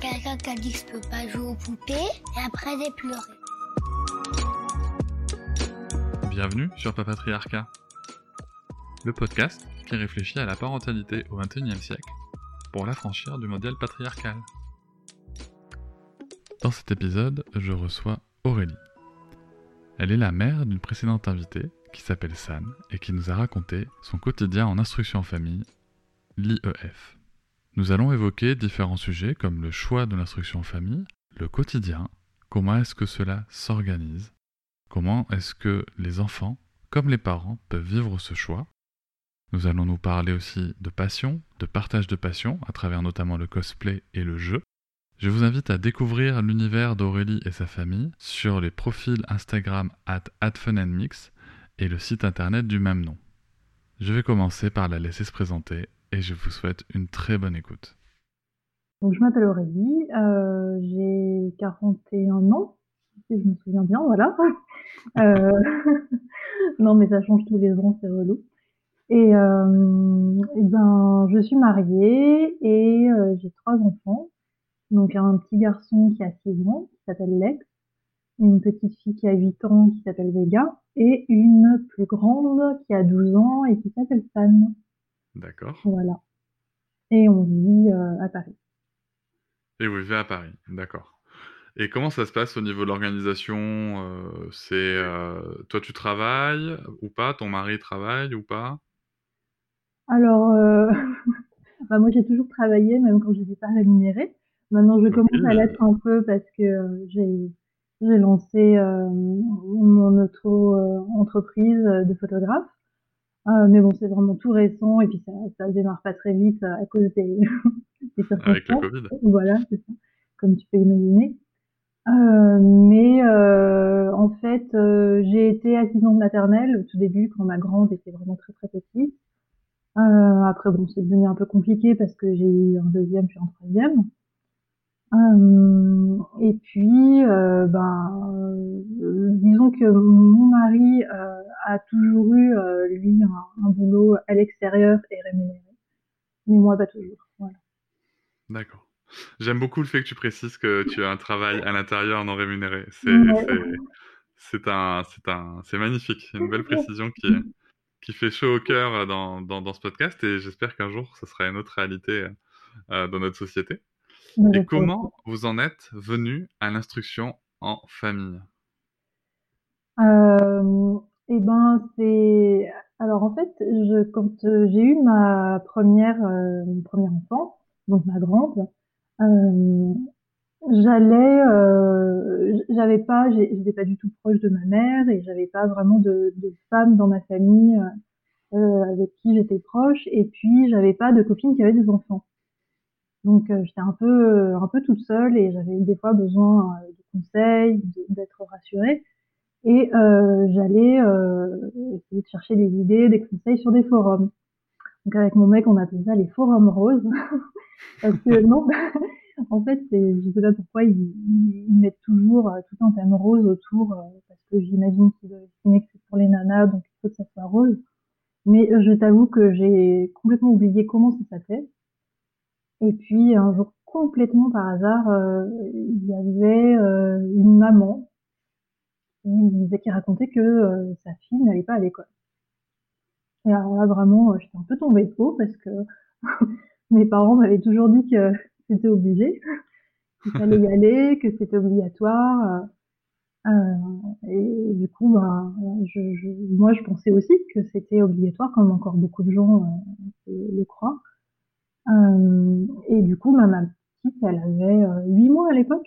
Quelqu'un qui a dit que je peux pas jouer aux poupées et après j'ai pleuré. Bienvenue sur Papatriarcat, le podcast qui réfléchit à la parentalité au XXIe siècle pour l'affranchir du modèle patriarcal. Dans cet épisode, je reçois Aurélie. Elle est la mère d'une précédente invitée qui s'appelle San et qui nous a raconté son quotidien en instruction en famille, l'IEF. Nous allons évoquer différents sujets comme le choix de l'instruction en famille, le quotidien, comment est-ce que cela s'organise, comment est-ce que les enfants, comme les parents, peuvent vivre ce choix. Nous allons nous parler aussi de passion, de partage de passion, à travers notamment le cosplay et le jeu. Je vous invite à découvrir l'univers d'Aurélie et sa famille sur les profils Instagram at @funandmix et le site internet du même nom. Je vais commencer par la laisser se présenter et je vous souhaite une très bonne écoute. Donc, je m'appelle Aurélie, euh, j'ai 41 ans, si je me souviens bien, voilà. Euh, non, mais ça change tous les ans, c'est relou. Et, euh, ben, je suis mariée et euh, j'ai trois enfants. Donc, un petit garçon qui a 6 ans, qui s'appelle Lex, une petite fille qui a 8 ans, qui s'appelle Vega, et une plus grande qui a 12 ans et qui s'appelle San. D'accord. Voilà. Et on vit euh, à Paris. Et vous vivez à Paris, d'accord. Et comment ça se passe au niveau de l'organisation euh, C'est euh, toi tu travailles ou pas? Ton mari travaille ou pas? Alors, bah moi j'ai toujours travaillé, même quand je n'étais pas rémunérée. Maintenant je commence à l'être un peu parce que j'ai j'ai lancé mon auto-entreprise de photographe. Euh, mais bon, c'est vraiment tout récent et puis ça, ça démarre pas très vite euh, à cause des, des Avec le circonstances. Covid Voilà, c'est ça, comme tu peux imaginer. Euh, mais euh, en fait, euh, j'ai été assistante maternelle au tout début quand ma grande était vraiment très très petite. Euh, après, bon, c'est devenu un peu compliqué parce que j'ai eu un deuxième puis un troisième. Euh, et puis, euh, ben, euh, disons que mon mari a toujours eu, lui, un, un boulot à l'extérieur et rémunéré. Mais moi, pas toujours. Voilà. D'accord. J'aime beaucoup le fait que tu précises que tu as un travail à l'intérieur non rémunéré. C'est Ouais. un, un, magnifique. Une belle précision qui, qui fait chaud au cœur dans, dans, dans ce podcast et j'espère qu'un jour ce sera une autre réalité dans notre société. Et comment vous en êtes venu à l'instruction en famille? Euh, et ben c'est alors en fait je quand euh, j'ai eu ma première euh, mon premier enfant donc ma grande euh, j'allais j'avais pas j'étais pas du tout proche de ma mère et j'avais pas vraiment de, de femme dans ma famille avec qui j'étais proche. Et puis j'avais pas de copine qui avait des enfants donc euh, j'étais un peu euh, un peu toute seule et j'avais des fois besoin euh, de conseils d'être rassurée et j'allais essayer de chercher des idées, des conseils sur des forums. Donc avec mon mec, on appelait ça les forums roses. Parce que non, en fait, je sais pas pourquoi ils, mettent toujours tout un thème rose autour, parce que j'imagine qu'ils doivent estimer que c'est pour les nanas, donc il faut que ça soit rose. Mais je t'avoue que j'ai complètement oublié comment ça s'appelait. Et puis un jour, complètement par hasard, euh, il y avait euh, une maman qui disait, racontait que euh, sa fille n'allait pas à l'école. Et alors là, vraiment, j'étais un peu tombée de haut parce que mes parents m'avaient toujours dit que c'était obligé, qu'il fallait y aller, que c'était obligatoire. et du coup, ben, je, je- moi, je pensais aussi que c'était obligatoire, comme encore beaucoup de gens le croient. Euh, et du coup, ma, petite, elle avait euh, huit mois à l'époque.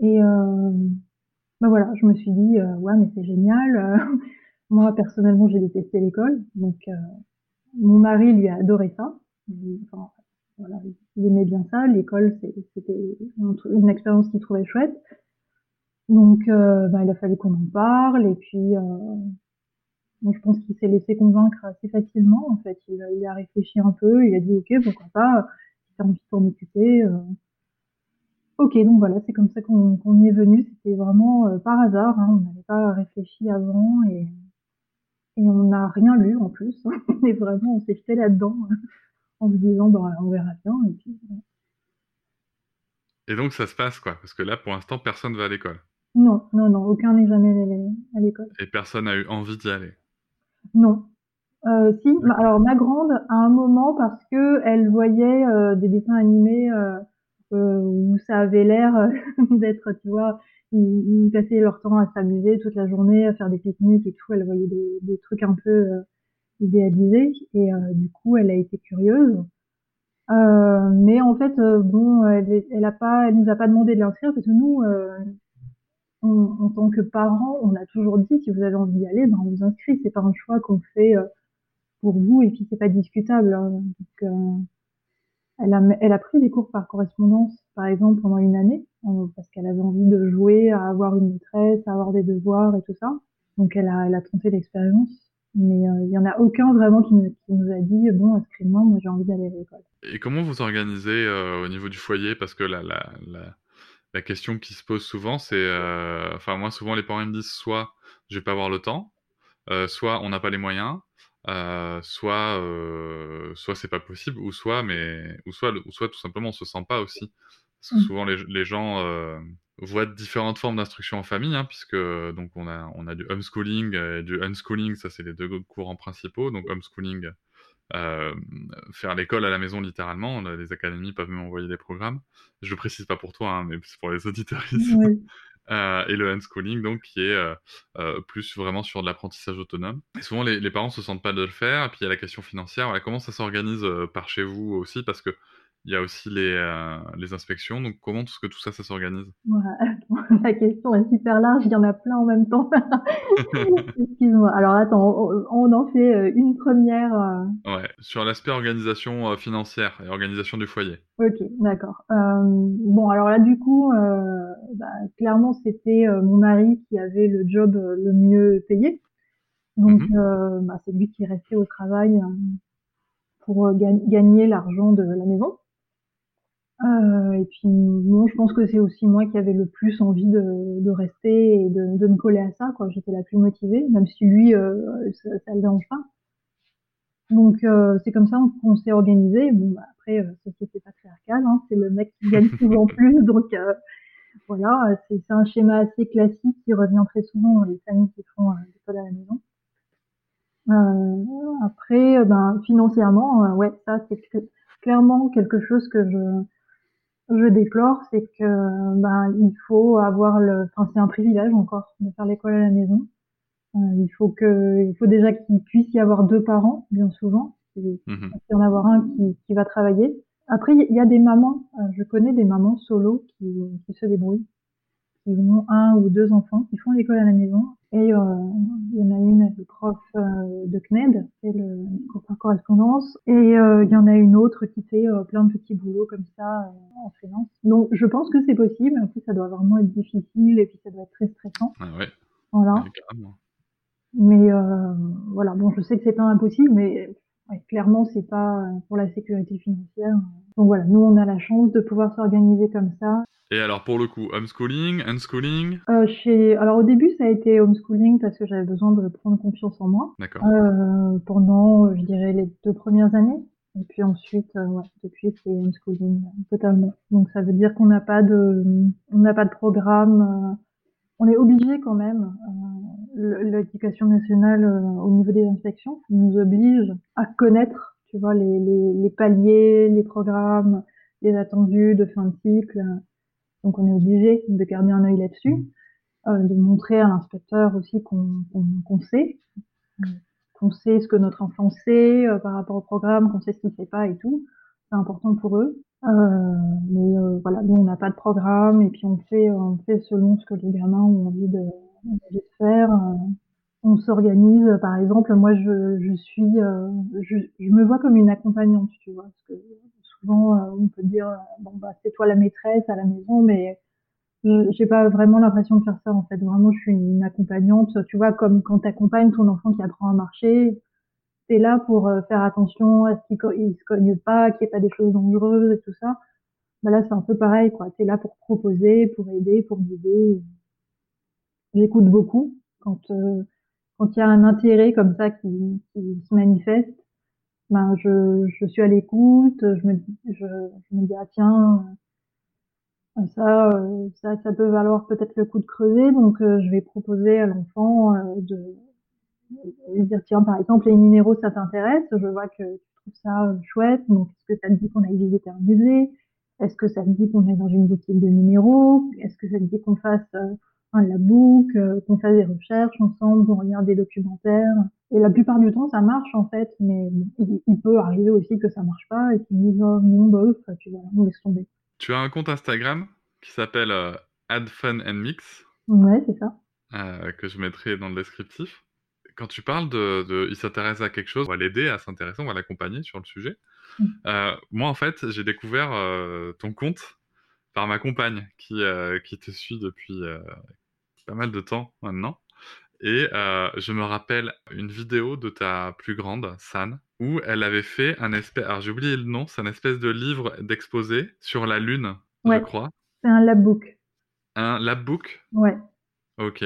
Et euh, ben voilà, je me suis dit, euh, ouais, mais c'est génial. euh, moi, personnellement, j'ai détesté l'école. Donc, mon mari, lui, a adoré ça. Il- enfin, voilà, il aimait bien ça. L'école, c'était une expérience qu'il trouvait chouette. Donc, bah, il a fallu qu'on en parle. Et puis, donc je pense qu'il s'est laissé convaincre assez facilement. En fait, il, il, a réfléchi un peu. Il a dit, ok, pourquoi pas. Si t'as envie de t'en occuper. Euh. Ok, donc voilà, c'est comme ça qu'on y est venu. C'était vraiment euh, par hasard. Hein. On n'avait pas réfléchi avant et, et on n'a rien lu en plus. Et vraiment, on s'est jeté là-dedans en se disant, bah, on verra bien. Et puis, et donc ça se passe quoi Parce que là, pour l'instant, personne va à l'école. Non, non, non, aucun n'est jamais allé à l'école. Et personne n'a eu envie d'y aller Non. Euh, si, alors ma grande, à un moment, parce que elle voyait euh, des dessins animés euh, où ça avait l'air d'être, tu vois, ils, passaient leur temps à s'amuser toute la journée, à faire des pique-niques et tout. Elle voyait des, trucs un peu idéalisés et du coup, elle a été curieuse. mais en fait, bon, elle nous a pas demandé de l'inscrire parce que nous, en, tant que parents, on a toujours dit si vous avez envie d'y aller, ben on vous inscrit. C'est pas un choix qu'on fait euh, pour vous et puis c'est pas discutable. Hein. Euh, elle, a, pris des cours par correspondance, par exemple, pendant une année, euh, parce qu'elle avait envie de jouer, à avoir une maîtresse, à avoir des devoirs et tout ça. Donc elle a, tenté l'expérience. Mais il y en a aucun vraiment qui, qui nous a dit bon inscris-moi, moi j'ai envie d'aller à l'école. Et comment vous organisez au niveau du foyer? Parce que la la question qui se pose souvent, c'est, euh, enfin moi souvent les parents me disent soit je vais pas avoir le temps, euh, soit on n'a pas les moyens, euh, soit soit c'est pas possible, ou soit mais ou soit ou soit tout simplement on se sent pas aussi. Parce que mmh. souvent les, les gens voient différentes formes d'instruction en famille, hein, puisque donc on a on a du homeschooling et du unschooling, ça c'est les deux courants principaux. Donc homeschooling euh, faire l'école à la maison littéralement. Les académies peuvent même envoyer des programmes. Je le précise pas pour toi, hein, mais c'est pour les auditeurs ici. Oui. Euh, et le unschooling, donc, qui est euh, euh, plus vraiment sur de l'apprentissage autonome. Et souvent, les, les, parents se sentent pas de le faire. Et puis, il y a la question financière. Voilà, comment ça s'organise par chez vous aussi? Parce que il y a aussi les, euh, les inspections. Donc, comment est-ce que tout ça, ça s'organise? Ouais, La question est super large. Il y en a plein en même temps. Excuse-moi. Alors, attends, on, en fait euh, une première. Euh... Ouais, sur l'aspect organisation euh, financière et organisation du foyer. Ok, d'accord. Euh, bon, alors là, du coup, bah, clairement, c'était mon mari qui avait le job le mieux payé. Donc, -hmm. bah, c'est lui qui restait au travail pour gagner l'argent de la maison. Euh, et puis bon, je pense que c'est aussi moi qui avais le plus envie de, de rester et de, de, me coller à ça. Quoi, j'étais la plus motivée, même si lui, euh, ça, ça le dérange pas. Donc euh, c'est comme ça qu'on s'est organisé. Bon, bah, après, euh, société patriarcale, hein, c'est le mec qui gagne souvent plus, donc euh, voilà, c'est un schéma assez classique qui revient très souvent dans les familles qui font euh, l'école à la maison. Euh, après, ben financièrement, ouais, ça c'est clairement quelque chose que je je déplore, c'est que ben il faut avoir le, enfin c'est un privilège encore de faire l'école à la maison. Euh, il faut que, il faut déjà qu'il puisse y avoir deux parents, bien souvent, il mmh en avoir un qui, qui va travailler. Après, il y a des mamans, euh, je connais des mamans solo qui, qui se débrouillent, qui ont un ou deux enfants, qui font l'école à la maison et euh, il y en a une, le prof euh, de CNED, c'est le cours par correspondance. Et euh, il y en a une autre qui fait plein de petits boulots comme ça en freelance. Donc je pense que c'est possible. En plus, ça doit vraiment être difficile et puis ça doit être très stressant. Ah ouais. Voilà. mais voilà, bon, je sais que c'est pas impossible, mais ouais, clairement, c'est pas pour la sécurité financière. Donc voilà, nous, on a la chance de pouvoir s'organiser comme ça. Et alors pour le coup, homeschooling, unschooling? Euh, chez... Alors au début ça a été homeschooling parce que j'avais besoin de prendre confiance en moi. D'accord. Euh, pendant, je dirais, les deux premières années. Et puis ensuite, euh, ouais, depuis c'est homeschooling totalement. Donc ça veut dire qu'on n'a pas de, on n'a pas de programme. Euh, on est obligé quand même. L'éducation nationale au niveau des inspections nous oblige à connaître, tu vois, les, les, les paliers, les programmes, les attendus de fin de cycle. Donc on est obligé de garder un œil là-dessus, mmh. euh, de montrer à l'inspecteur aussi qu'on qu qu sait, qu'on sait ce que notre enfant sait euh, par rapport au programme, qu'on sait ce qu'il ne sait pas et tout. C'est important pour eux. Euh, mais voilà, nous on n'a pas de programme et puis on fait, on fait selon ce que les gamins ont envie de, ont envie de faire. Euh, on s'organise, par exemple, moi je, je suis, je, je, me vois comme une accompagnante, tu vois, parce que souvent, euh, on peut dire, euh, bon, bah, c'est toi la maîtresse à la maison, mais j'ai pas vraiment l'impression de faire ça, en fait. Vraiment, je suis une accompagnante. Tu vois, comme quand tu accompagnes ton enfant qui apprend à marcher, tu là pour faire attention à ce qu'il se cogne pas, qu'il n'y ait pas des choses dangereuses et tout ça. Bah là, c'est un peu pareil, quoi. Tu là pour proposer, pour aider, pour guider. J'écoute beaucoup quand quand il y a un intérêt comme ça qui, se manifeste ben je, je suis à l'écoute, je me, je, je me dis ah tiens euh, ça, euh, ça ça peut valoir peut-être le coup de creuser, donc euh, je vais proposer à l'enfant de dire tiens par exemple les minéraux ça t'intéresse, je vois que tu trouves ça chouette, donc est-ce que ça te dit qu'on aille visiter un musée, est-ce que ça te dit qu'on aille dans une boutique de minéraux, est-ce que ça te dit qu'on fasse un labook, qu'on fasse des recherches ensemble, qu'on regarde des documentaires. Et la plupart du temps, ça marche en fait, mais il, peut arriver aussi que ça marche pas et qu'ils disent oh, non, bah, tu vois, on laisse tomber. Tu as un compte Instagram qui s'appelle euh, Add Fun and Mix. Ouais, c'est ça. Euh, que je mettrai dans le descriptif. Quand tu parles de, de il s'intéresse à quelque chose, on va l'aider à s'intéresser, on va l'accompagner sur le sujet. Mm. Euh, moi, en fait, j'ai découvert euh, ton compte par ma compagne qui, euh, qui te suit depuis pas mal de temps maintenant. Et euh, je me rappelle une vidéo de ta plus grande, San, où elle avait fait un espèce, alors j'ai oublié le nom, c'est un espèce de livre d'exposé sur la Lune, je crois. C'est un labbook. Un labbook? Ouais. Ok.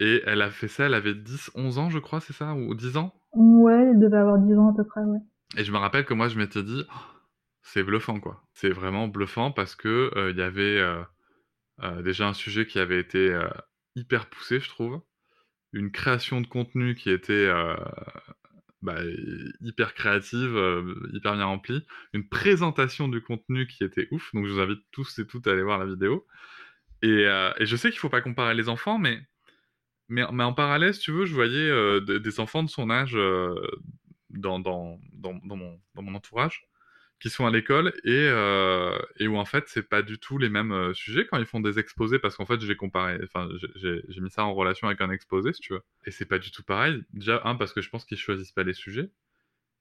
Et elle a fait ça, elle avait 10, 11 ans, je crois, c'est ça Ou 10 ans? Ouais, elle devait avoir 10 ans à peu près, ouais. Et je me rappelle que moi, je m'étais dit, oh, c'est bluffant, quoi. C'est vraiment bluffant parce que euh, il y avait euh, déjà un sujet qui avait été hyper poussé, je trouve une création de contenu qui était euh, bah, hyper créative, euh, hyper bien remplie, une présentation du contenu qui était ouf. Donc je vous invite tous et toutes à aller voir la vidéo. Et, euh, je sais qu'il faut pas comparer les enfants, mais, mais, en parallèle, si tu veux, je voyais des enfants de son âge dans, dans, dans, mon, dans mon entourage qui sont à l'école et, euh, et où en fait c'est pas du tout les mêmes euh, sujets quand ils font des exposés parce qu'en fait j'ai comparé, enfin j'ai mis ça en relation avec un exposé si tu veux et c'est pas du tout pareil. Déjà un parce que je pense qu'ils choisissent pas les sujets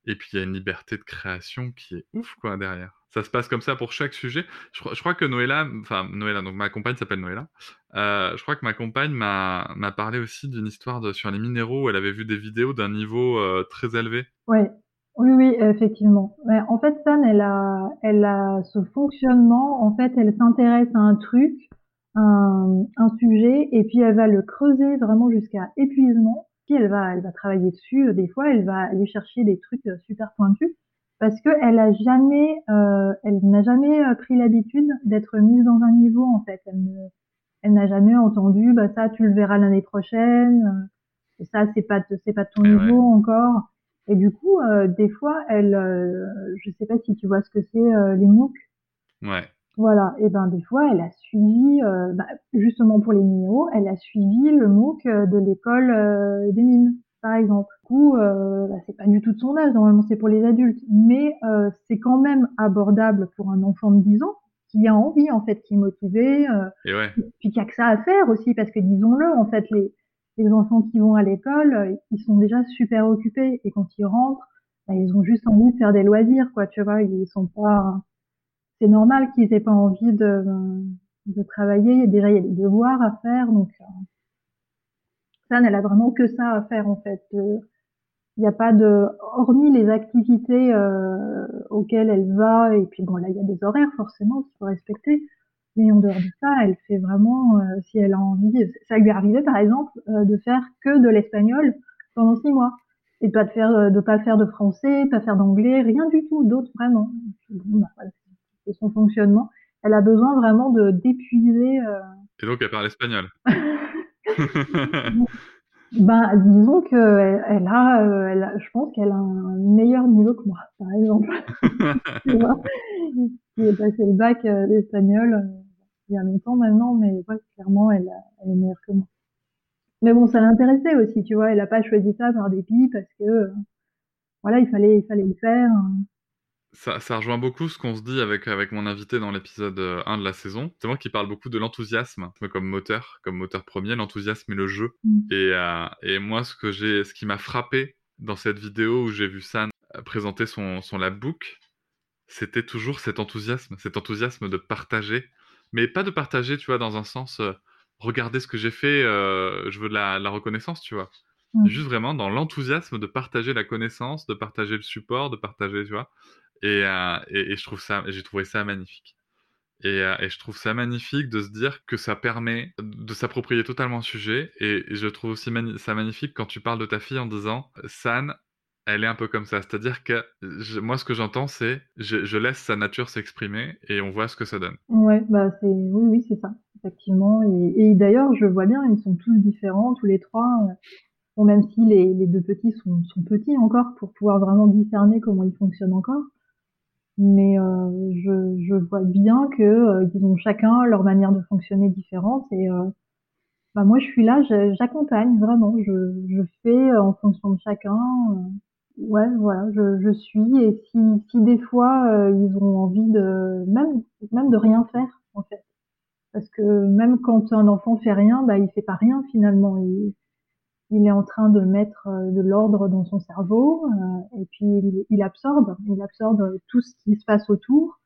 et puis il y a une liberté de création qui est ouf quoi derrière. Ça se passe comme ça pour chaque sujet. Je, je crois que Noëlla, enfin Noëlla, donc ma compagne s'appelle Noëlla. Euh, je crois que ma compagne m'a parlé aussi d'une histoire sur les minéraux où elle avait vu des vidéos d'un niveau très élevé. Ouais. Oui, oui, effectivement. en fait, San, elle a, elle a ce fonctionnement. En fait, elle s'intéresse à un truc, un, un sujet, et puis elle va le creuser vraiment jusqu'à épuisement. Puis elle va, elle va travailler dessus. Des fois, elle va aller chercher des trucs euh, super pointus parce que elle a jamais, euh, elle n'a jamais euh, pris l'habitude d'être mise dans un niveau. En fait, elle ne, elle n'a jamais entendu, bah ça, tu le verras l'année prochaine. Ça, c'est pas, c'est pas ton niveau encore. Et du coup, euh, des fois, elle, euh, je sais pas si tu vois ce que c'est euh, les MOOC. Ouais. Voilà. Et ben des fois, elle a suivi, euh, bah, justement pour les minéraux, elle a suivi le MOOC de l'école des mines, par exemple. Du coup, bah, c'est pas du tout de son âge. Normalement, c'est pour les adultes, mais c'est quand même abordable pour un enfant de 10 ans qui a envie en fait, qui est motivé, et ouais. puis qui a que ça à faire aussi, parce que disons-le, en fait, les les enfants qui vont à l'école, ils sont déjà super occupés et quand ils rentrent, bah, ils ont juste envie de faire des loisirs, quoi. Tu vois, ils sont pas. C'est normal qu'ils aient pas envie de, de travailler. Il y a des devoirs à faire, donc euh, ça, elle a vraiment que ça à faire en fait. Euh, il n'y a pas de, hormis les activités euh, auxquelles elle va, et puis bon là il y a des horaires forcément qu'il faut respecter. Mais en dehors de ça, elle fait vraiment, euh, si elle a envie, ça lui est arrivé par exemple euh, de faire que de l'espagnol pendant six mois et de pas de faire, euh, de pas faire de français, pas faire d'anglais, rien du tout d'autre vraiment. Bah, c'est son fonctionnement. Elle a besoin vraiment de d'épuiser. Et donc elle parle espagnol. ben disons que elle, a, elle a, je pense qu'elle a un meilleur niveau que moi, par exemple. tu vois, qui est passé le bac d'espagnol il y a longtemps maintenant, mais ouais, clairement, elle, elle est meilleure que moi. Mais bon, ça l'intéressait aussi, tu vois. Elle a pas choisi ça par dépit parce que, euh, voilà, il fallait, il fallait le faire. Ça, ça rejoint beaucoup ce qu'on se dit avec, avec mon invité dans l'épisode 1 euh, de la saison. C'est moi qui parle beaucoup de l'enthousiasme comme moteur, comme moteur premier, l'enthousiasme et le jeu. Mm. Et, euh, et moi, ce, que j'ai, ce qui m'a frappé dans cette vidéo où j'ai vu San présenter son, son labbook, c'était toujours cet enthousiasme, cet enthousiasme de partager, mais pas de partager, tu vois, dans un sens, euh, regardez ce que j'ai fait, euh, je veux de la, la reconnaissance, tu vois. Mm. Juste vraiment dans l'enthousiasme de partager la connaissance, de partager le support, de partager, tu vois. Et, euh, et, et je trouve ça, j'ai trouvé ça magnifique. Et, euh, et, je trouve ça magnifique de se dire que ça permet de s'approprier totalement le sujet. Et, et je trouve aussi mani ça magnifique quand tu parles de ta fille en disant San, elle est un peu comme ça. C'est-à-dire que moi, ce que j'entends, c'est je, je, laisse sa nature s'exprimer et on voit ce que ça donne. Ouais, bah c'est oui, oui, c'est ça, effectivement. Et, d'ailleurs, je vois bien, ils sont tous différents, tous les trois. Même si les, les deux petits sont, sont petits encore pour pouvoir vraiment discerner comment ils fonctionnent encore mais euh, je, je, vois bien que euh, ils ont chacun leur manière de fonctionner différente et euh, bah moi je suis là, j'accompagne vraiment, je, je fais en fonction de chacun. Ouais, voilà, je, suis et si, si des fois ils ont envie de même même de rien faire en fait, parce que même quand un enfant fait rien, bah il fait pas rien finalement. Il, il est en train de mettre euh, de l'ordre dans son cerveau euh, et puis il, il, absorbe, il absorbe tout ce qui se passe autour.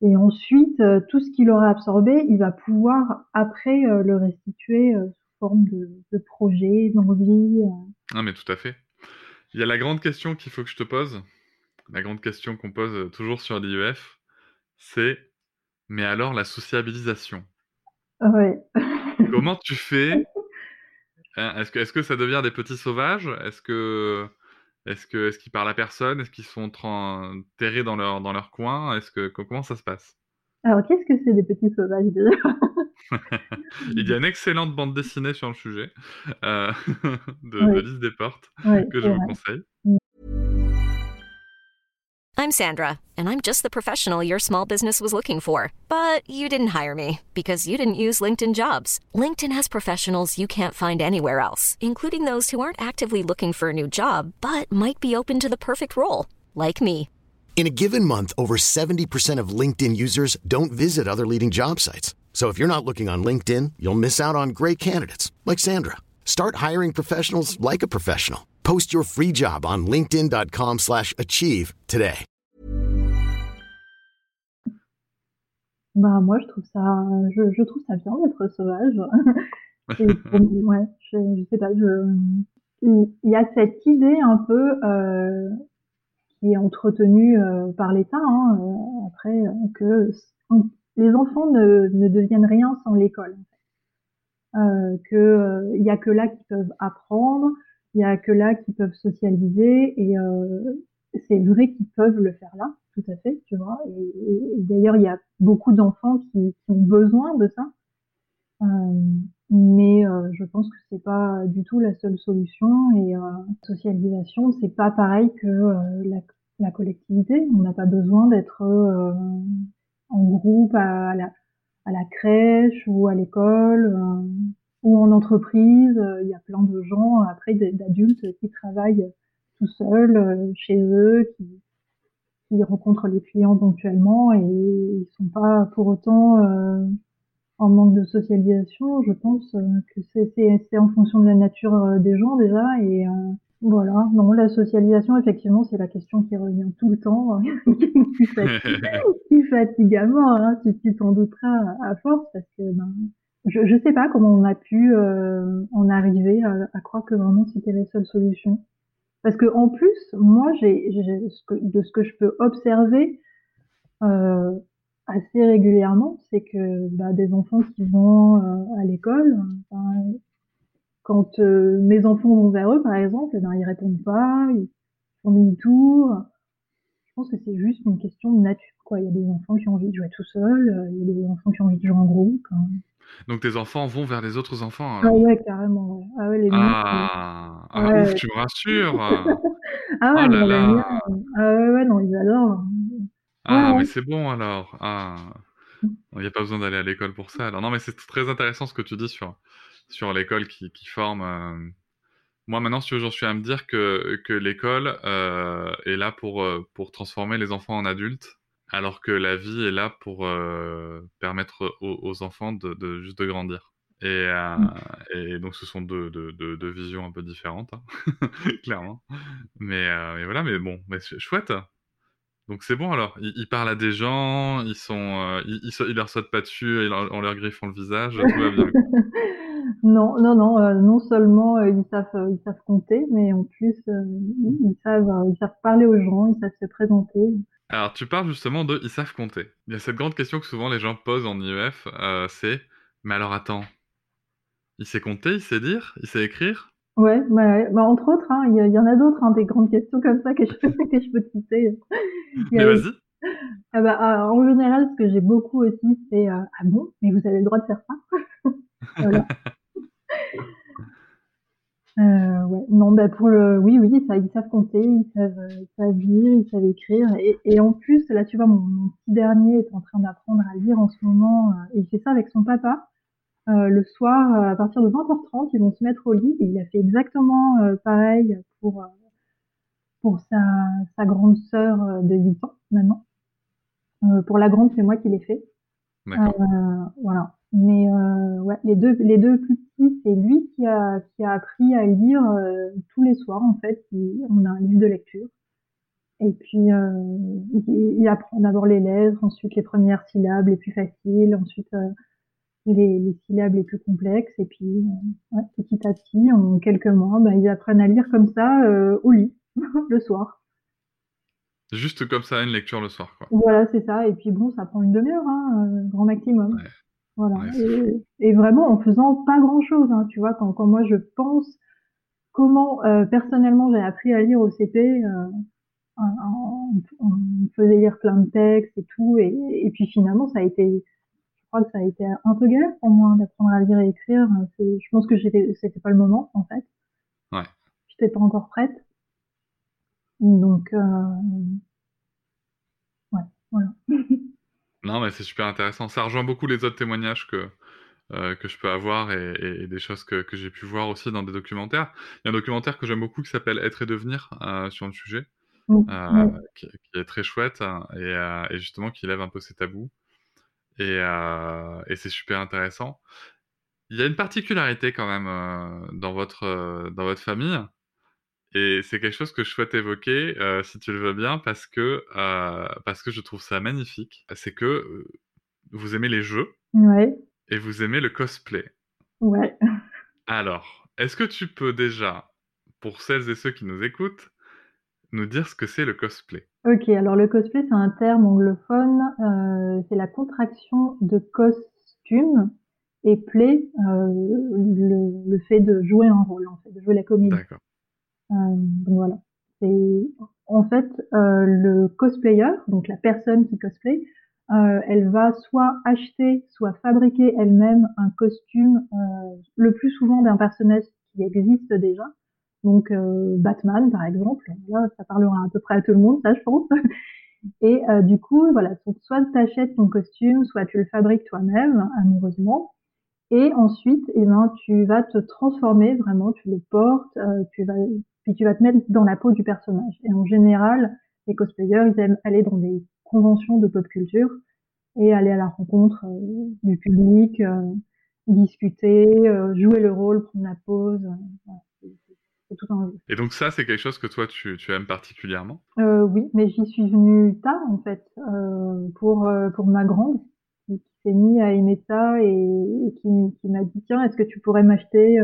Et ensuite, euh, tout ce qu'il aura absorbé, il va pouvoir après euh, le restituer euh, sous forme de, projet, d'envie. Ah mais tout à fait. Il y a la grande question qu'il faut que je te pose, la grande question qu'on pose toujours sur l'IEF, c'est mais alors la sociabilisation? Ouais. Comment tu fais Hein, est-ce que, est que ça devient des petits sauvages? Est-ce que est-ce que est-ce qu'ils parlent à personne? Est-ce qu'ils sont terrés dans leur dans leur coin? Est-ce que comment ça se passe? Alors qu'est-ce que c'est des petits sauvages déjà? Il y a une excellente bande dessinée sur le sujet euh, de, oui. de Lise Desportes oui, que je vous conseille. Mm. I'm Sandra, and I'm just the professional your small business was looking for. But you didn't hire me because you didn't use LinkedIn jobs. LinkedIn has professionals you can't find anywhere else, including those who aren't actively looking for a new job but might be open to the perfect role, like me. In a given month, over 70% of LinkedIn users don't visit other leading job sites. So if you're not looking on LinkedIn, you'll miss out on great candidates like Sandra. Start hiring professionals like a professional. Post your free job on linkedin.com slash achieve today. Bah, moi, je trouve ça, je, je trouve ça bien d'être sauvage. Et, ouais, je, je, sais pas, je, il y a cette idée un peu, euh, qui est entretenue euh, par l'État, hein, euh, après, que les enfants ne, ne deviennent rien sans l'école. Euh, que il y a que là qu'ils peuvent apprendre, il y a que là qu'ils peuvent socialiser et euh, c'est vrai qu'ils peuvent le faire là, tout à fait, tu vois. D'ailleurs, il y a beaucoup d'enfants qui, ont besoin de ça, euh, mais euh, je pense que c'est pas du tout la seule solution. Et euh, socialisation, c'est pas pareil que euh, la, collectivité. On n'a pas besoin d'être euh, en groupe à, la, à la crèche ou à l'école ou en entreprise. Il y a plein de gens, après, d'adultes qui travaillent tout seuls, euh, chez eux, qui, qui rencontrent les clients ponctuellement et ils sont pas pour autant euh, en manque de socialisation. Je pense euh, que c'est en fonction de la nature euh, des gens déjà et voilà, non, la socialisation, effectivement, c'est la question qui revient tout le temps, fatigue, qui fatigue à mort, hein, tu t'en douteras à force, parce que ben, je, je sais pas comment on a pu euh, en arriver à, à, croire que vraiment c'était la seule solution. Parce que en plus, moi, j'ai de ce que je peux observer euh, assez régulièrement, c'est que bah, des enfants qui vont euh, à l'école, quand euh, mes enfants vont vers eux, par exemple, eh ben, ils répondent pas, ils font demi-tour. Je pense que c'est juste une question de nature. Quoi. Il y a des enfants qui ont envie de jouer tout seuls, il y a des enfants qui ont envie de jouer en groupe. Hein. Donc tes enfants vont vers les autres enfants alors? Ah ouais, carrément. Ouais. Ah ouais, les ah, ah ouais. ouf, tu me rassures. ah ouais, oh là là. Miens, ah ouais, ouais, non, ils adorent. Ah, ouais, mais c'est bon alors. Ah. Il n'y a pas besoin d'aller à l'école pour ça. Alors non, mais c'est très intéressant ce que tu dis sur, sur l'école qui, forme. Euh... Moi maintenant, j'en suis à me dire que, que l'école euh, est là pour, pour transformer les enfants en adultes alors que la vie est là pour euh, permettre aux, enfants de, juste de grandir. Et, euh, donc ce sont deux, deux, deux, visions un peu différentes, hein clairement. Mais, euh, mais, voilà, mais bon, mais chouette. Donc c'est bon alors, ils, ils parlent à des gens, ils sont, euh, ils, ils, ils leur sautent pas dessus, et leur- en leur griffant le visage, tout va bien. Non, non, non, euh, non seulement euh, ils savent, euh, ils savent compter, mais en plus ils, ils savent, ils savent parler aux gens, ils savent se présenter. Alors tu parles justement de ils savent compter. Il y a cette grande question que souvent les gens posent en IEF, c'est mais alors attends, il sait compter, il sait lire, il sait écrire? Ouais, bah, ouais. Bah, entre autres, hein, il y, a- il y en a d'autres, hein, des grandes questions comme ça que je, que je peux te citer. Il y Mais a- vas-y. ah bah, ah, en général, ce que j'ai beaucoup aussi, c'est ah bon, mais vous avez le droit de faire ça? Voilà. Euh, ouais. Non, bah pour le, oui, oui, ça, ils savent compter, ils savent, euh, ils savent lire, ils savent écrire, et, et en plus, là, tu vois, mon, mon petit dernier est en train d'apprendre à lire en ce moment, euh, et il fait ça avec son papa. Euh, le soir, à partir de 20h30, ils vont se mettre au lit, et il a fait exactement euh, pareil pour pour sa, sa grande sœur de 8 ans maintenant. Pour la grande, c'est moi qui l'ai fait. Voilà. Mais euh, ouais, les deux, les deux plus petits, c'est lui qui a, qui a appris à lire euh, tous les soirs en fait. Il- on a un livre de lecture. Et puis euh, il, il apprend d'abord les lettres, ensuite les premières syllabes les plus faciles, ensuite les, les syllabes les plus complexes. Et puis ouais, petit à petit, en quelques mois, bah, ils apprennent à lire comme ça au lit le soir. Juste comme ça, une lecture le soir, quoi. Voilà, c'est ça. Et puis bon, ça prend une demi-heure, hein, grand maximum. Ouais. Voilà. Ouais, c'est et, et vraiment en faisant pas grand-chose, hein, tu vois, quand, quand moi je pense comment euh, personnellement j'ai appris à lire au CP, euh, on me faisait lire plein de textes et tout, et, et puis finalement ça a été, je crois que ça a été un peu galère pour moi d'apprendre à lire et écrire. C'est- Je pense que c'était pas le moment en fait. Ouais. J'étais pas encore prête. Donc euh, ouais, voilà. Non, mais c'est super intéressant. Ça rejoint beaucoup les autres témoignages que, euh, que je peux avoir et, et- et des choses que, que j'ai pu voir aussi dans des documentaires. Il y a un documentaire que j'aime beaucoup qui s'appelle Être et devenir euh, sur le sujet, Mm, euh, ouais. qui, qui est très chouette hein, et, euh, et justement qui lève un peu ces tabous. Et, euh, c'est super intéressant. Il y a une particularité quand même euh, dans votre, euh, dans votre famille. Et c'est quelque chose que je souhaite évoquer, euh, si tu le veux bien, parce que, euh, parce que je trouve ça magnifique. C'est que euh, vous aimez les jeux Ouais, et vous aimez le cosplay. ouais. Alors, est-ce que tu peux déjà, pour celles et ceux qui nous écoutent, nous dire ce que c'est le cosplay? Ok, alors le cosplay, c'est un terme anglophone, c'est la contraction de costume et play, le, le fait de jouer un rôle, en fait, de jouer la comédie. D'accord. Euh, donc voilà. C'est en fait euh, le cosplayer, donc la personne qui cosplay, euh, elle va soit acheter, soit fabriquer elle-même un costume, euh, le plus souvent d'un personnage qui existe déjà. Donc euh, Batman par exemple, là ça parlera à peu près à tout le monde, ça je pense. Et euh, du coup voilà, soit tu achètes ton costume, soit tu le fabriques toi-même amoureusement. Et ensuite, eh ben, tu vas te transformer vraiment, tu le portes, tu vas, puis tu vas te mettre dans la peau du personnage. Et en général, les cosplayers, ils aiment aller dans des conventions de pop culture et aller à la rencontre euh, du public, euh, discuter, euh, jouer le rôle, prendre la pause. c'est- tout un jeu. Et donc ça, c'est quelque chose que toi, tu, tu aimes particulièrement? Oui, mais j'y suis venue tard en fait pour pour ma grande qui, s'est mise à aimer ça et, et qui, qui m'a dit tiens est-ce que tu pourrais m'acheter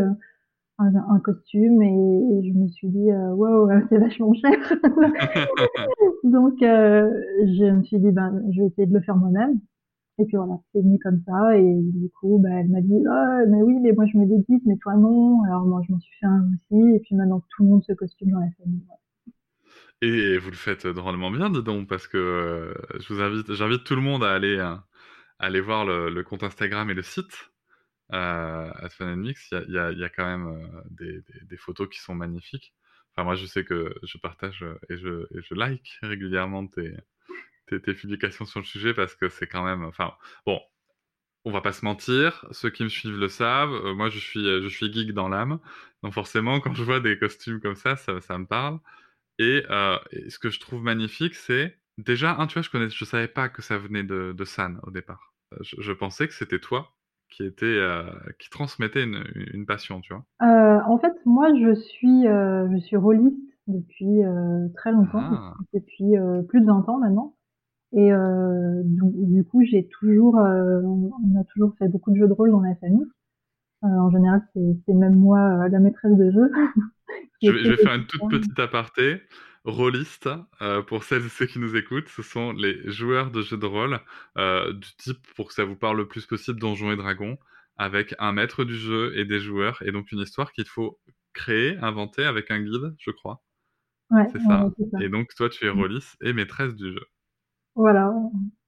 un, un costume et, et je me suis dit euh, wow c'est vachement cher. Donc euh, je me suis dit ben je vais essayer de le faire moi-même. Et puis voilà c'est venu comme ça. Et du coup ben, elle m'a dit ah mais oui mais moi je me déguise mais toi non alors moi je m'en suis fait un aussi. Et puis maintenant tout le monde se costume dans la famille. Et vous le faites drôlement bien, dis donc, parce que euh, je vous invite, j'invite tout le monde à aller, à aller voir le, le compte Instagram et le site Fun and Mix. Il y a, quand même euh, des, photos qui sont magnifiques. Enfin, moi, je sais que je partage euh, et je, like régulièrement tes, publications sur le sujet parce que c'est quand même. Enfin, bon, on va pas se mentir, ceux qui me suivent le savent. euh, moi, je suis, geek dans l'âme, donc forcément, quand je vois des costumes comme ça, ça, me parle. Et, ce que je trouve magnifique, c'est déjà, un, tu vois, je je savais pas que ça venait de, San au départ. Je pensais que c'était toi qui était, euh, qui transmettait une, une passion, tu vois. Euh, en fait, moi, je suis, euh, je suis rôliste depuis très longtemps, Ah. depuis plus de 20 ans maintenant. Et donc, du coup, j'ai toujours, on a toujours fait beaucoup de jeux de rôle dans la famille. en général, c'est même moi la maîtresse de jeu. Je vais, je vais faire une toute petite aparté. Rôliste, euh, pour celles et ceux qui nous écoutent, ce sont les joueurs de jeux de rôle euh, du type, pour que ça vous parle le plus possible, Donjons et Dragons, avec un maître du jeu et des joueurs, et donc une histoire qu'il faut créer, inventer avec un guide, je crois. Ouais, c'est ça. ouais, c'est ça. Et donc toi, tu es Mm. rôliste et maîtresse du jeu. Voilà.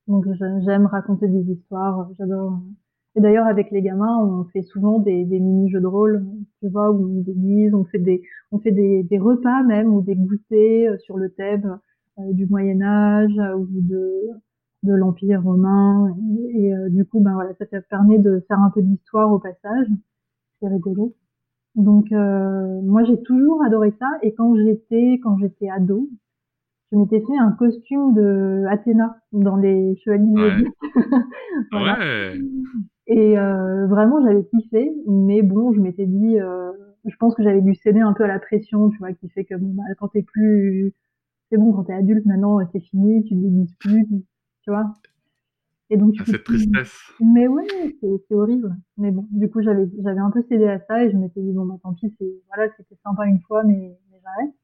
Donc j'ai- j'aime raconter des histoires, j'adore. Et d'ailleurs avec les gamins, on fait souvent des, des mini jeux de rôle, tu vois, où on déguise, on fait des, on fait des, des repas même ou des goûters euh, sur le thème euh, du Moyen Âge euh, ou de de l'Empire romain. Et, et, euh, du coup, ben voilà, ça permet de faire un peu d'histoire au passage. C'est rigolo. Donc euh, moi j'ai toujours adoré ça. Et quand j'étais quand j'étais ado, je m'étais fait un costume de Athéna dans les Chevaliers Ouais. Voilà. Ouais. Et euh, vraiment, j'avais kiffé, mais bon, je m'étais dit, euh, je pense que j'avais dû céder un peu à la pression, tu vois, qui fait que bon, bah, quand t'es plus, c'est bon, quand t'es adulte, maintenant, c'est fini, tu te déguises plus, tu tu vois. Et donc, coup, cette tristesse. mais ouais, c'est horrible. Mais bon, du coup, j'avais j'avais un peu cédé à ça et je m'étais dit bon bah tant pis, c'est voilà, c'était sympa une fois, mais, mais j'arrête.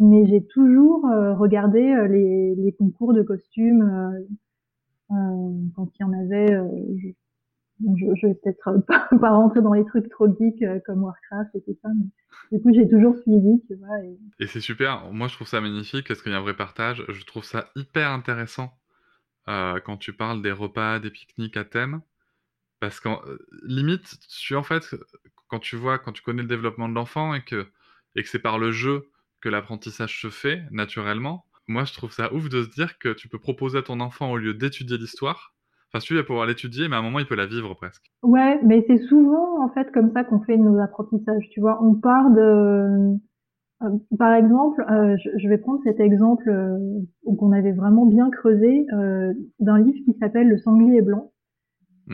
Mais j'ai toujours euh, regardé euh, les, les concours de costumes euh, euh, quand il y en avait. euh, je, je, vais peut-être euh, pas, rentrer dans les trucs trop geeks euh, comme Warcraft et tout ça, mais du coup j'ai toujours suivi, tu vois. Et... C'est super. Moi, je trouve ça magnifique parce qu'il y a un vrai partage. Je trouve ça hyper intéressant euh, quand tu parles des repas, des pique-niques à thème. Parce qu'en euh, limite, tu en fait, quand tu vois, quand tu connais le développement de l'enfant et que, et que c'est par le jeu que l'apprentissage se fait naturellement, moi je trouve ça ouf de se dire que tu peux proposer à ton enfant au lieu d'étudier l'histoire, enfin celui il va pouvoir l'étudier, mais à un moment il peut la vivre presque. Ouais, mais c'est souvent en fait comme ça qu'on fait nos apprentissages, tu vois. On part de, euh, par exemple, euh, je, je vais prendre cet exemple euh, qu'on avait vraiment bien creusé euh, d'un livre qui s'appelle Le sanglier blanc.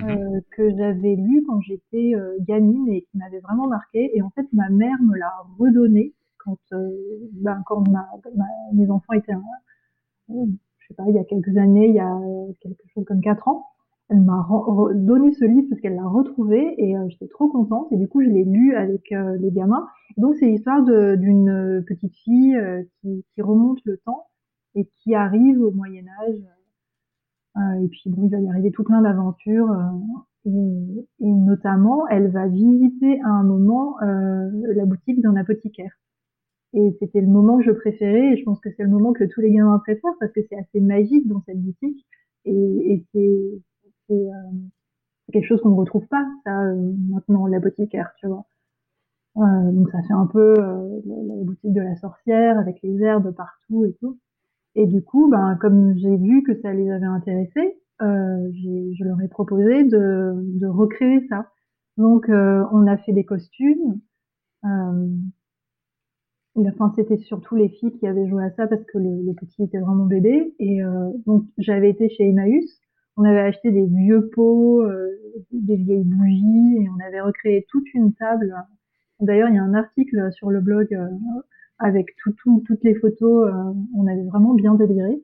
Euh, que j'avais lu quand j'étais euh, gamine et qui m'avait vraiment marqué. Et en fait, ma mère me l'a redonné quand, euh, ben, quand ma, ma- mes enfants étaient, euh, je sais pas, il y a quelques années, il y a euh, quelque chose comme quatre ans. Elle m'a donné ce livre parce qu'elle l'a retrouvé et euh, j'étais trop contente. Et du coup, je l'ai lu avec euh, les gamins. Donc, c'est l'histoire d'une petite fille qui, remonte le temps et qui arrive au Moyen Âge. Et puis bon, il va y arriver tout plein d'aventures. et, notamment, elle va visiter à un moment la boutique d'un apothicaire. Et c'était le moment que je préférais, et je pense que c'est le moment que tous les gamins préfèrent, parce que c'est assez magique dans cette boutique, et, c'est euh, quelque chose qu'on ne retrouve pas, ça, euh, maintenant, l'apothicaire, tu vois. Euh, donc ça fait un peu euh, la, boutique de la sorcière, avec les herbes partout et tout. Et du coup, ben, comme j'ai vu que ça les avait intéressés, je leur ai proposé de, recréer ça. Donc, on a fait des costumes. Euh, la fin, c'était surtout les filles qui avaient joué à ça parce que le, le petit était vraiment bébé. Et euh, donc, j'avais été chez Emmaüs. On avait acheté des vieux pots, euh, des vieilles bougies, et on avait recréé toute une table. D'ailleurs, il y a un article sur le blog euh, avec tout, tout- toutes les photos. euh, on avait vraiment bien déliré.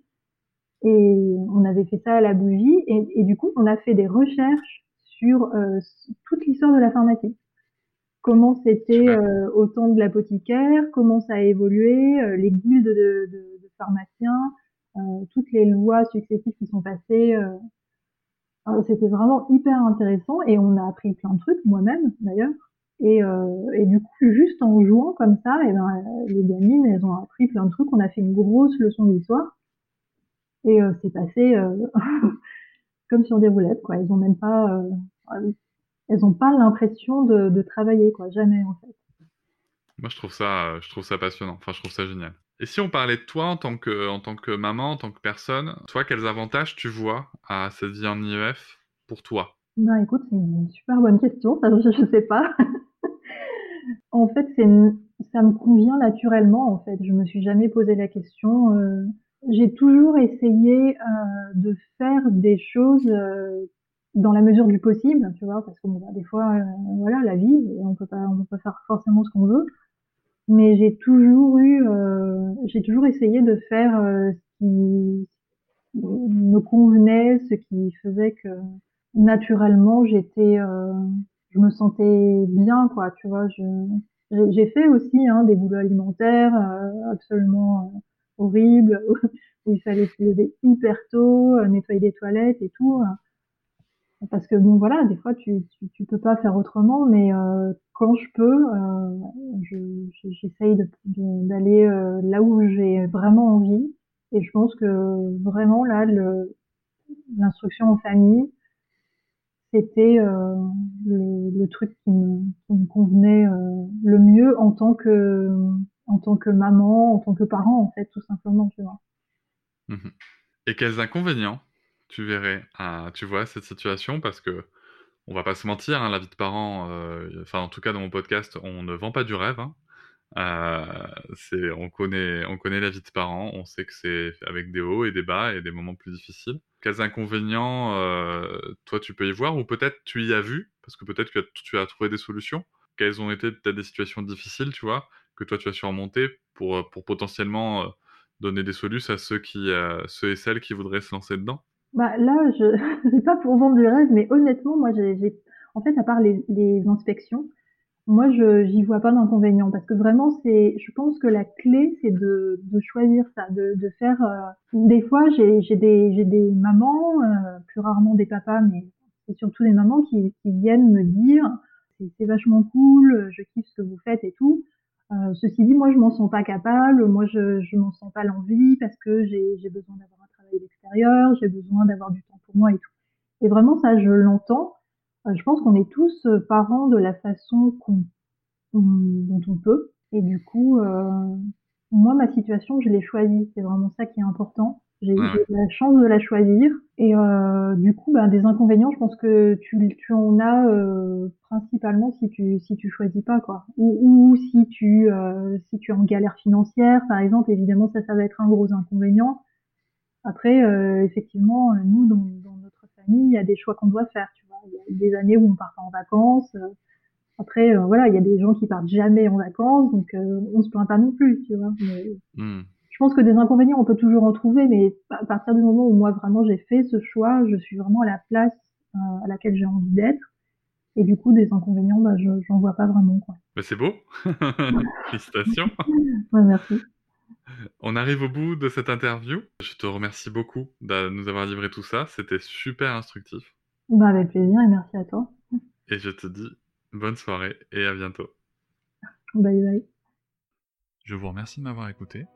Et on avait fait ça à la bougie. Et, du coup, on a fait des recherches sur euh, toute l'histoire de la pharmacie. Comment c'était euh, au temps de l'apothicaire, comment ça a évolué, euh, les guildes de, de- de pharmaciens, euh, toutes les lois successives qui sont passées. euh. Alors, C'était vraiment hyper intéressant et on a appris plein de trucs, moi-même d'ailleurs. Et, euh, et du coup, juste en jouant comme ça, et ben, euh, les gamines, elles ont appris plein de trucs. On a fait une grosse leçon d'histoire. Et euh, c'est passé euh, comme sur des roulettes, quoi. Elles ont même pas, elles ont pas l'impression de, de travailler, quoi. Jamais, en fait. Moi je trouve ça, je trouve ça passionnant, enfin je trouve ça génial. Et si on parlait de toi en tant que, en tant que maman, en tant que personne, toi quels avantages tu vois à cette vie en IEF pour toi? Ben, écoute, c'est une super bonne question. Ça, je, je sais pas. en fait, c'est, ça me convient naturellement, en fait. Je me suis jamais posé la question. euh, j'ai toujours essayé euh, de faire des choses euh, dans la mesure du possible, tu vois, parce que bah, des fois, euh, voilà, la vie, on peut pas, on peut pas faire forcément ce qu'on veut. mais j'ai toujours eu, euh, j'ai toujours essayé de faire euh, ce qui me convenait, ce qui faisait que naturellement j'étais, euh, je me sentais bien, quoi. Tu vois, j'ai fait aussi hein, des boulots alimentaires absolument horribles où il fallait se lever hyper tôt, nettoyer des toilettes et tout. Parce que bon voilà, des fois tu, tu, peux pas faire autrement, mais euh, quand je peux, euh, j'essaye je, d'aller euh, là où j'ai vraiment envie. Et je pense que vraiment là, l'instruction en famille, c'était le, truc qui me, convenait le mieux en tant que en tant que maman, en tant que parent en fait, tout simplement. Mmh et quels inconvénients? Tu verrais, tu vois, cette situation Parce que on va pas se mentir, hein, la vie de parent, euh, enfin en tout cas dans mon podcast, on ne vend pas du rêve. Hein. Euh, on connaît, on connaît la vie de parent, on sait que c'est avec des hauts et des bas et des moments plus difficiles. Quels inconvénients, euh, toi, tu peux y voir ou peut-être tu y as vu, parce que peut-être que tu as trouvé des solutions. Quelles ont été peut-être des situations difficiles, tu vois, que toi tu as surmonté pour, pour potentiellement donner des solutions à ceux qui, ceux et celles qui voudraient se lancer dedans? Bah là, je c'est pas pour vendre du rêve, mais honnêtement, moi, j'ai, en fait, à part les, les inspections, moi, je j'y vois pas d'inconvénient parce que vraiment, c'est, je pense que la clé, c'est de, de choisir ça, de, de faire. Euh, des fois, j'ai, des j'ai des mamans, euh, plus rarement des papas, mais c'est surtout des mamans qui, qui viennent me dire c'est, c'est vachement cool, je kiffe ce que vous faites et tout. Euh, ceci dit, moi, je m'en sens pas capable, moi, je je m'en sens pas l'envie parce que j'ai j'ai besoin d'avoir j'ai besoin d'avoir du temps pour moi et tout. Et vraiment, ça, je l'entends. Euh, je pense qu'on est tous euh, parents de la façon qu'on, dont on peut. Et du coup, euh, moi, ma situation, je l'ai choisie. C'est vraiment ça qui est important. J'ai eu la chance de la choisir. Et euh, du coup, ben, des inconvénients, je pense que tu, tu en as euh, principalement si tu si tu choisis pas quoi. Ou, ou si tu euh, si tu es en galère financière, par exemple, évidemment ça ça va être un gros inconvénient. Après, effectivement, nous dans, dans notre famille, il y a des choix qu'on doit faire. Tu il y a des années où on part pas en vacances. Euh, après, euh, voilà, il y a des gens qui partent jamais en vacances, donc euh, on se plaint pas non plus, tu vois. mmh. Je pense que des inconvénients, on peut toujours en trouver, mais à partir du moment où moi vraiment j'ai fait ce choix, je suis vraiment à la place à laquelle j'ai envie d'être. Et du coup, des inconvénients, bah, je j'en vois pas vraiment. Quoi. Bah, c'est beau. Félicitations. ouais, merci. On arrive au bout de cette interview. Je te remercie beaucoup de nous avoir livré tout ça. C'était super instructif. Bah avec plaisir et merci à toi. Et je te dis bonne soirée et à bientôt. Bye bye. Je vous remercie de m'avoir écouté.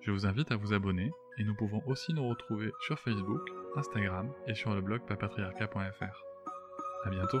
Je vous invite à vous abonner et nous pouvons aussi nous retrouver sur Facebook, Instagram et sur le blog papatriarca.fr. À bientôt.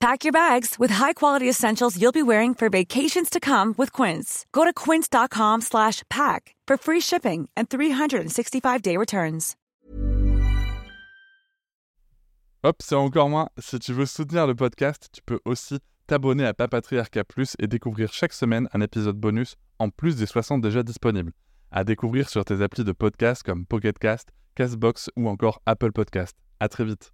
Pack your bags with high-quality essentials you'll be wearing for vacations to come with Quince. Go to quince.com/pack for free shipping and 365-day returns. Hop, c'est encore moins. Si tu veux soutenir le podcast, tu peux aussi t'abonner à Papatriarca Plus et découvrir chaque semaine un épisode bonus en plus des 60 déjà disponibles. À découvrir sur tes applis de podcast comme Pocketcast, Castbox ou encore Apple Podcast. À très vite.